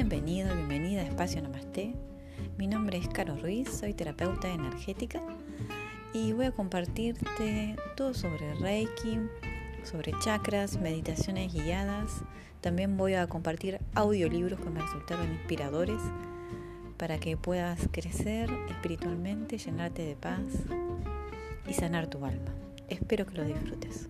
bienvenido, bienvenida a Espacio Namaste. Mi nombre es Caro Ruiz, soy terapeuta energética y voy a compartirte todo sobre Reiki, sobre chakras, meditaciones guiadas. También voy a compartir audiolibros que me resultaron inspiradores para que puedas crecer espiritualmente, llenarte de paz y sanar tu alma. Espero que lo disfrutes.